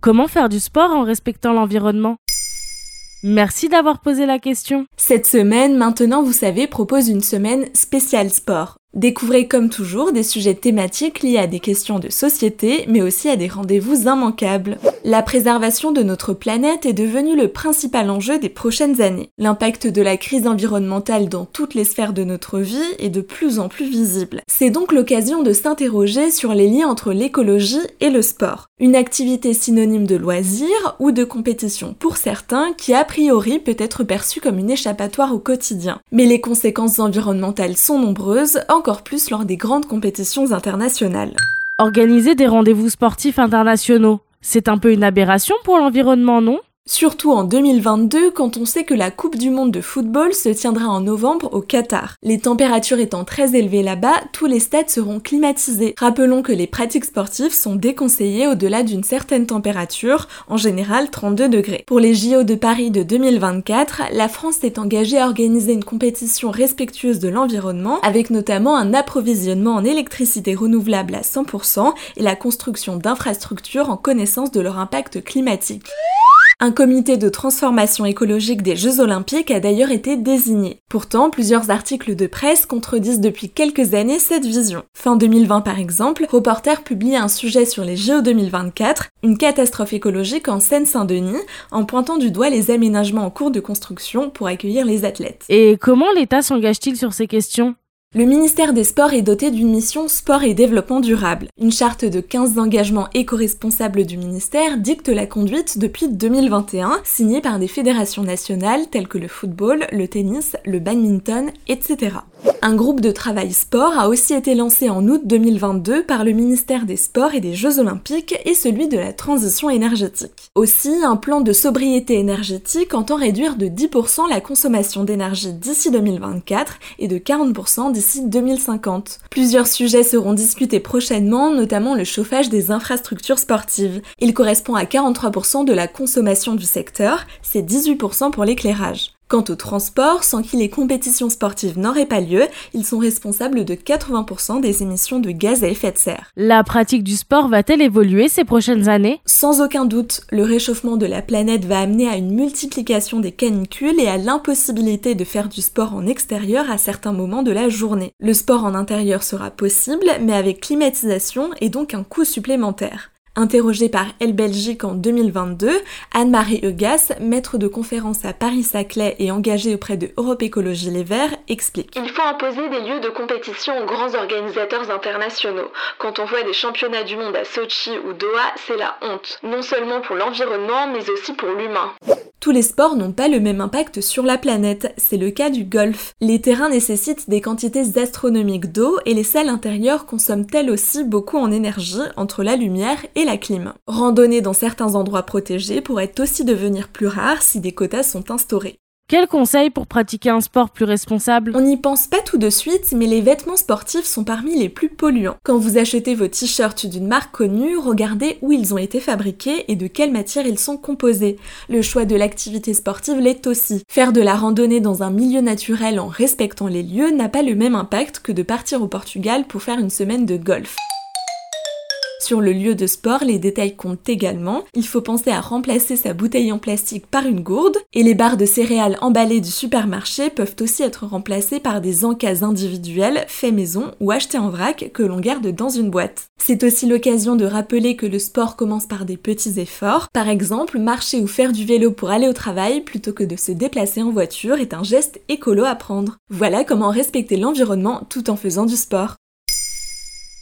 Comment faire du sport en respectant l'environnement? Merci d'avoir posé la question. Cette semaine, maintenant vous savez, propose une semaine spéciale sport. Découvrez comme toujours des sujets thématiques liés à des questions de société, mais aussi à des rendez-vous immanquables. La préservation de notre planète est devenue le principal enjeu des prochaines années. L'impact de la crise environnementale dans toutes les sphères de notre vie est de plus en plus visible. C'est donc l'occasion de s'interroger sur les liens entre l'écologie et le sport. Une activité synonyme de loisir ou de compétition pour certains qui a priori peut être perçue comme une échappatoire au quotidien. Mais les conséquences environnementales sont nombreuses, encore plus lors des grandes compétitions internationales. Organiser des rendez-vous sportifs internationaux, c'est un peu une aberration pour l'environnement, non? Surtout en 2022 quand on sait que la Coupe du Monde de football se tiendra en novembre au Qatar. Les températures étant très élevées là-bas, tous les stades seront climatisés. Rappelons que les pratiques sportives sont déconseillées au-delà d'une certaine température, en général 32 degrés. Pour les JO de Paris de 2024, la France s'est engagée à organiser une compétition respectueuse de l'environnement, avec notamment un approvisionnement en électricité renouvelable à 100% et la construction d'infrastructures en connaissance de leur impact climatique. Un comité de transformation écologique des Jeux Olympiques a d'ailleurs été désigné. Pourtant, plusieurs articles de presse contredisent depuis quelques années cette vision. Fin 2020 par exemple, Reporter publie un sujet sur les JO 2024, une catastrophe écologique en Seine-Saint-Denis, en pointant du doigt les aménagements en cours de construction pour accueillir les athlètes. Et comment l'État s'engage-t-il sur ces questions? Le ministère des Sports est doté d'une mission Sport et Développement Durable. Une charte de 15 engagements éco-responsables du ministère dicte la conduite depuis 2021, signée par des fédérations nationales telles que le football, le tennis, le badminton, etc. Un groupe de travail sport a aussi été lancé en août 2022 par le ministère des Sports et des Jeux Olympiques et celui de la transition énergétique. Aussi, un plan de sobriété énergétique entend réduire de 10% la consommation d'énergie d'ici 2024 et de 40% d'ici 2050. Plusieurs sujets seront discutés prochainement, notamment le chauffage des infrastructures sportives. Il correspond à 43% de la consommation du secteur, c'est 18% pour l'éclairage. Quant au transport, sans qui les compétitions sportives n'auraient pas lieu, ils sont responsables de 80% des émissions de gaz à effet de serre. La pratique du sport va-t-elle évoluer ces prochaines années? Sans aucun doute, le réchauffement de la planète va amener à une multiplication des canicules et à l'impossibilité de faire du sport en extérieur à certains moments de la journée. Le sport en intérieur sera possible, mais avec climatisation et donc un coût supplémentaire. Interrogée par Elle Belgique en 2022, Anne-Marie Eugas, maître de conférence à Paris-Saclay et engagée auprès de Europe Écologie Les Verts, explique. Il faut imposer des lieux de compétition aux grands organisateurs internationaux. Quand on voit des championnats du monde à Sochi ou Doha, c'est la honte. Non seulement pour l'environnement, mais aussi pour l'humain. Tous les sports n'ont pas le même impact sur la planète, c'est le cas du golf. Les terrains nécessitent des quantités astronomiques d'eau et les salles intérieures consomment elles aussi beaucoup en énergie entre la lumière et la clim. Randonner dans certains endroits protégés pourrait aussi devenir plus rare si des quotas sont instaurés. Quel conseil pour pratiquer un sport plus responsable? On n'y pense pas tout de suite, mais les vêtements sportifs sont parmi les plus polluants. Quand vous achetez vos t-shirts d'une marque connue, regardez où ils ont été fabriqués et de quelle matière ils sont composés. Le choix de l'activité sportive l'est aussi. Faire de la randonnée dans un milieu naturel en respectant les lieux n'a pas le même impact que de partir au Portugal pour faire une semaine de golf. Sur le lieu de sport, les détails comptent également. Il faut penser à remplacer sa bouteille en plastique par une gourde et les barres de céréales emballées du supermarché peuvent aussi être remplacées par des encas individuels faits maison ou achetés en vrac que l'on garde dans une boîte. C'est aussi l'occasion de rappeler que le sport commence par des petits efforts. Par exemple, marcher ou faire du vélo pour aller au travail plutôt que de se déplacer en voiture est un geste écolo à prendre. Voilà comment respecter l'environnement tout en faisant du sport.